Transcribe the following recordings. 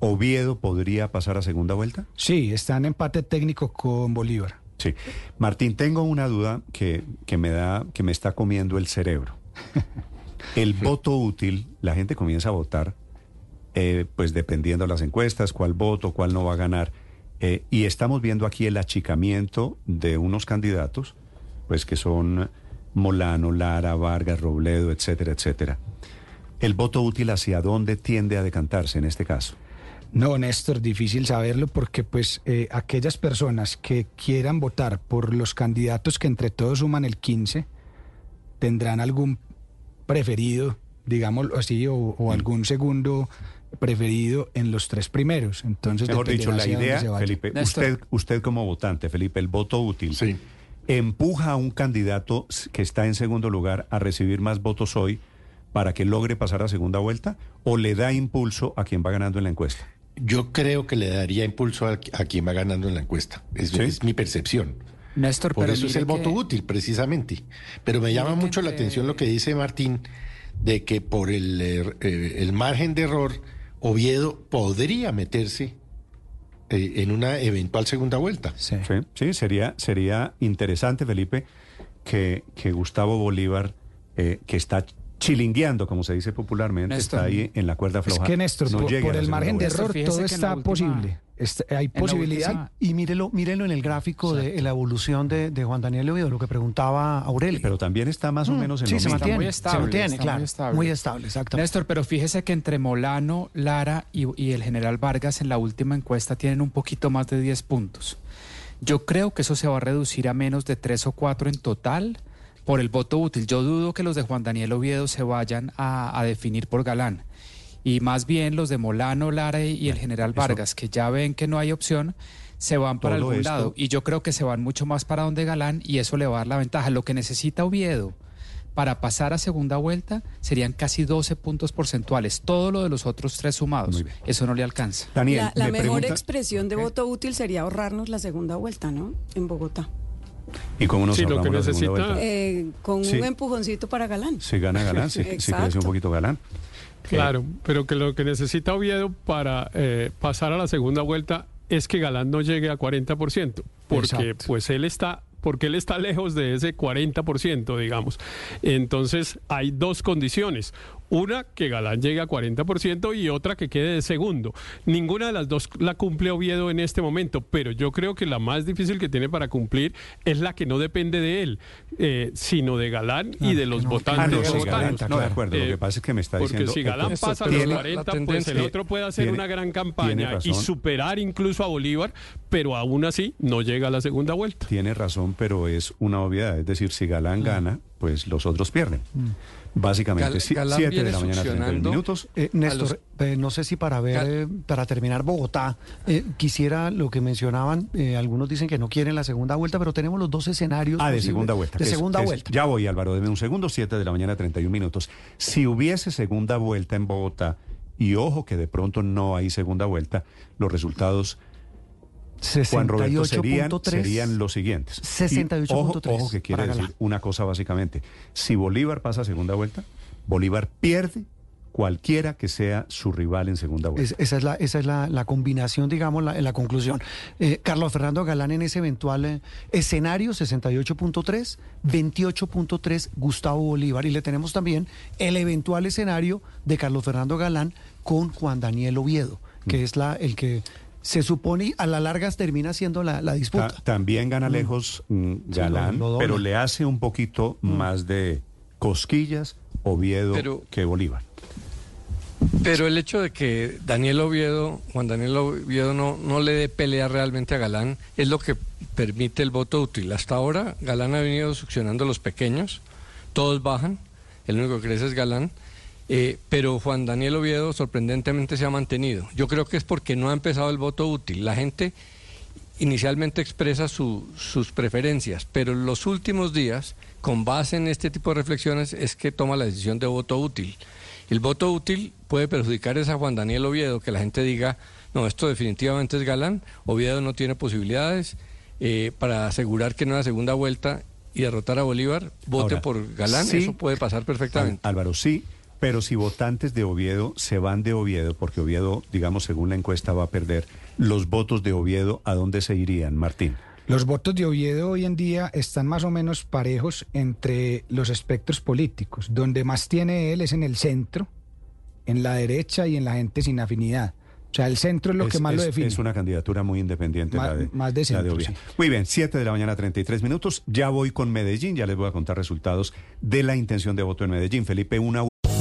¿Oviedo podría pasar a segunda vuelta? Sí, está en empate técnico con Bolívar. Sí. Martín, tengo una duda que, que me da, que me está comiendo el cerebro. El voto útil, la gente comienza a votar, eh, pues dependiendo de las encuestas, cuál voto, cuál no va a ganar. Eh, y estamos viendo aquí el achicamiento de unos candidatos, pues que son Molano, Lara, Vargas, Robledo, etcétera, etcétera. ¿El voto útil hacia dónde tiende a decantarse en este caso? No, Néstor, difícil saberlo porque pues eh, aquellas personas que quieran votar por los candidatos que entre todos suman el 15 tendrán algún preferido, digámoslo así, o, o algún segundo preferido en los tres primeros. Entonces, Mejor dicho, la idea. Felipe, Néstor. usted, usted como votante, Felipe, el voto útil, Sí. empuja a un candidato que está en segundo lugar a recibir más votos hoy para que logre pasar a segunda vuelta o le da impulso a quien va ganando en la encuesta. Yo creo que le daría impulso a, a quien va ganando en la encuesta. Es, ¿Sí? es mi percepción. Néstor, Por pero eso es el voto que- útil, precisamente. Pero me llama que mucho la atención lo que dice Martín, de que por el, er- eh, el margen de error, Oviedo podría meterse eh, en una eventual segunda vuelta. Sí. Sí, sí, sería, sería interesante, Felipe, que, que Gustavo Bolívar, eh, que está chilingueando, como se dice popularmente, Néstor. está ahí en la cuerda Es floja. que Néstor, no por, el margen de. Néstor, error todo está última- posible. Está- hay posibilidad. Y mírelo, mírenlo en el gráfico de la evolución de, de Juan Daniel Oviedo, lo que preguntaba Aurelio. Pero también está más o Mm, menos en sí, lo se mismo. mantiene, muy se estable, mantiene, está muy claro. estable. Muy estable, exactamente. Néstor, pero fíjese que entre Molano, Lara y, y el general Vargas en la última encuesta tienen un poquito más de 10 puntos. Yo creo que eso se va a reducir a menos de 3 o 4 en total por el voto útil. Yo dudo que los de Juan Daniel Oviedo se vayan a, a definir por Galán. Y más bien los de Molano, Lara y, el general eso- Vargas, que ya ven que no hay opción, se van para Todo algún esto- lado. Y yo creo que se van mucho más para donde Galán y eso le va a dar la ventaja. Lo que necesita Oviedo para pasar a segunda vuelta serían casi 12 puntos porcentuales. Todo lo de los otros tres sumados. Eso no le alcanza. Daniel, La, la me mejor pregunta- expresión de voto útil sería ahorrarnos la segunda vuelta, ¿no? En Bogotá. ¿Y cómo nos Sí, lo que necesita-? Eh, con Sí. un empujoncito para Galán. Si gana Galán, si, si crece un poquito Galán. Claro, pero que lo que necesita Oviedo para eh, pasar a la segunda vuelta es que Galán no llegue a 40%, porque Exacto. pues él está porque él está lejos de ese 40%, digamos. Entonces, hay dos condiciones. Una, que Galán llegue a 40% y otra que quede de segundo. Ninguna de las dos la cumple Oviedo en este momento, pero yo creo que la más difícil que tiene para cumplir es la que no depende de él, eh, sino de Galán y Ah, de los no, votantes. No, si. Galán- no, de acuerdo. Lo Eh, que pasa es que me está Porque diciendo. si el- Galán Esto pasa a los tiene- 40, pues el otro puede hacer tiene- una gran campaña y superar incluso a Bolívar, pero aún así no llega a la segunda vuelta. Tiene razón, pero es una obviedad. Es decir, si Galán gana, pues los otros pierden. Básicamente, Gal- si- Galán 7 de la mañana, 31 succionando minutos. Eh, Néstor, los- eh, no sé si para ver, eh, para terminar Bogotá, eh, quisiera lo que mencionaban, algunos dicen que no quieren la segunda vuelta, pero tenemos los dos escenarios. Ah, de segunda vuelta. De es- segunda es- vuelta. ya voy, Álvaro, deme un segundo, 7 de la mañana, 31 minutos. Si hubiese segunda vuelta en Bogotá, y ojo que de pronto no hay segunda vuelta, los resultados, Juan Roberto, serían, 68.3. serían los siguientes. Y 68.3 Ojo, ojo que quiere decir una cosa básicamente. Si Bolívar pasa a segunda vuelta, Bolívar pierde cualquiera que sea su rival en segunda vuelta. Es- esa es la, esa es la, la combinación, digamos, la, la conclusión. Eh, Carlos Fernando Galán en ese eventual eh, escenario, 68.3, 28.3 Gustavo Bolívar. Y le tenemos también el eventual escenario de Carlos Fernando Galán con Juan Daniel Oviedo, que Mm. es la, el que se supone a la larga termina siendo la, la disputa. Ta- también gana lejos mm, Galán, lo- lo dobla. pero le hace un poquito más de cosquillas Oviedo Pero- que Bolívar. Pero el hecho de que Daniel Oviedo, Juan Daniel Oviedo no, no le dé pelea realmente a Galán es lo que permite el voto útil. Hasta ahora Galán ha venido succionando a los pequeños, todos bajan el único que crece es Galán. Eh, pero Juan Daniel Oviedo sorprendentemente se ha mantenido. Yo creo que es porque no ha empezado el voto útil. La gente inicialmente expresa su- sus preferencias, pero en los últimos días, con base en este tipo de reflexiones, es que toma la decisión de voto útil. El voto útil puede perjudicar es a Juan Daniel Oviedo, que la gente diga, no, esto definitivamente es galán, Oviedo no tiene posibilidades eh, para asegurar que en una segunda vuelta y derrotar a Bolívar, vote Ahora, por galán, sí, eso puede pasar perfectamente. Álvaro, sí, pero si votantes de Oviedo se van de Oviedo, porque Oviedo, digamos, según la encuesta va a perder, los votos de Oviedo, ¿a dónde se irían, Martín? Los votos de Oviedo hoy en día están más o menos parejos entre los espectros políticos. Donde más tiene él es en el centro, en la derecha y en la gente sin afinidad. O sea, el centro es lo que más lo define. es una candidatura muy independiente Ma- la de, más de la centro, sí. Muy bien, 7 de la mañana, 33 minutos. Ya voy con Medellín, ya les voy a contar resultados de la intención de voto en Medellín. Felipe, una...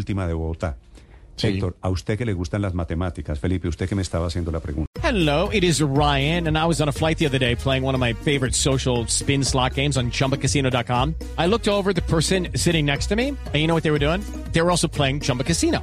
Última de Bogotá. Héctor, a usted que le gustan las matemáticas, Felipe, usted que me estaba haciendo la pregunta. Hello, it is Ryan, and I was on a flight the other day playing one of my favorite social spin slot games on chumbacasino.com. I looked over at the person sitting next to me, and you know what they were doing? They were also playing Chumba Casino.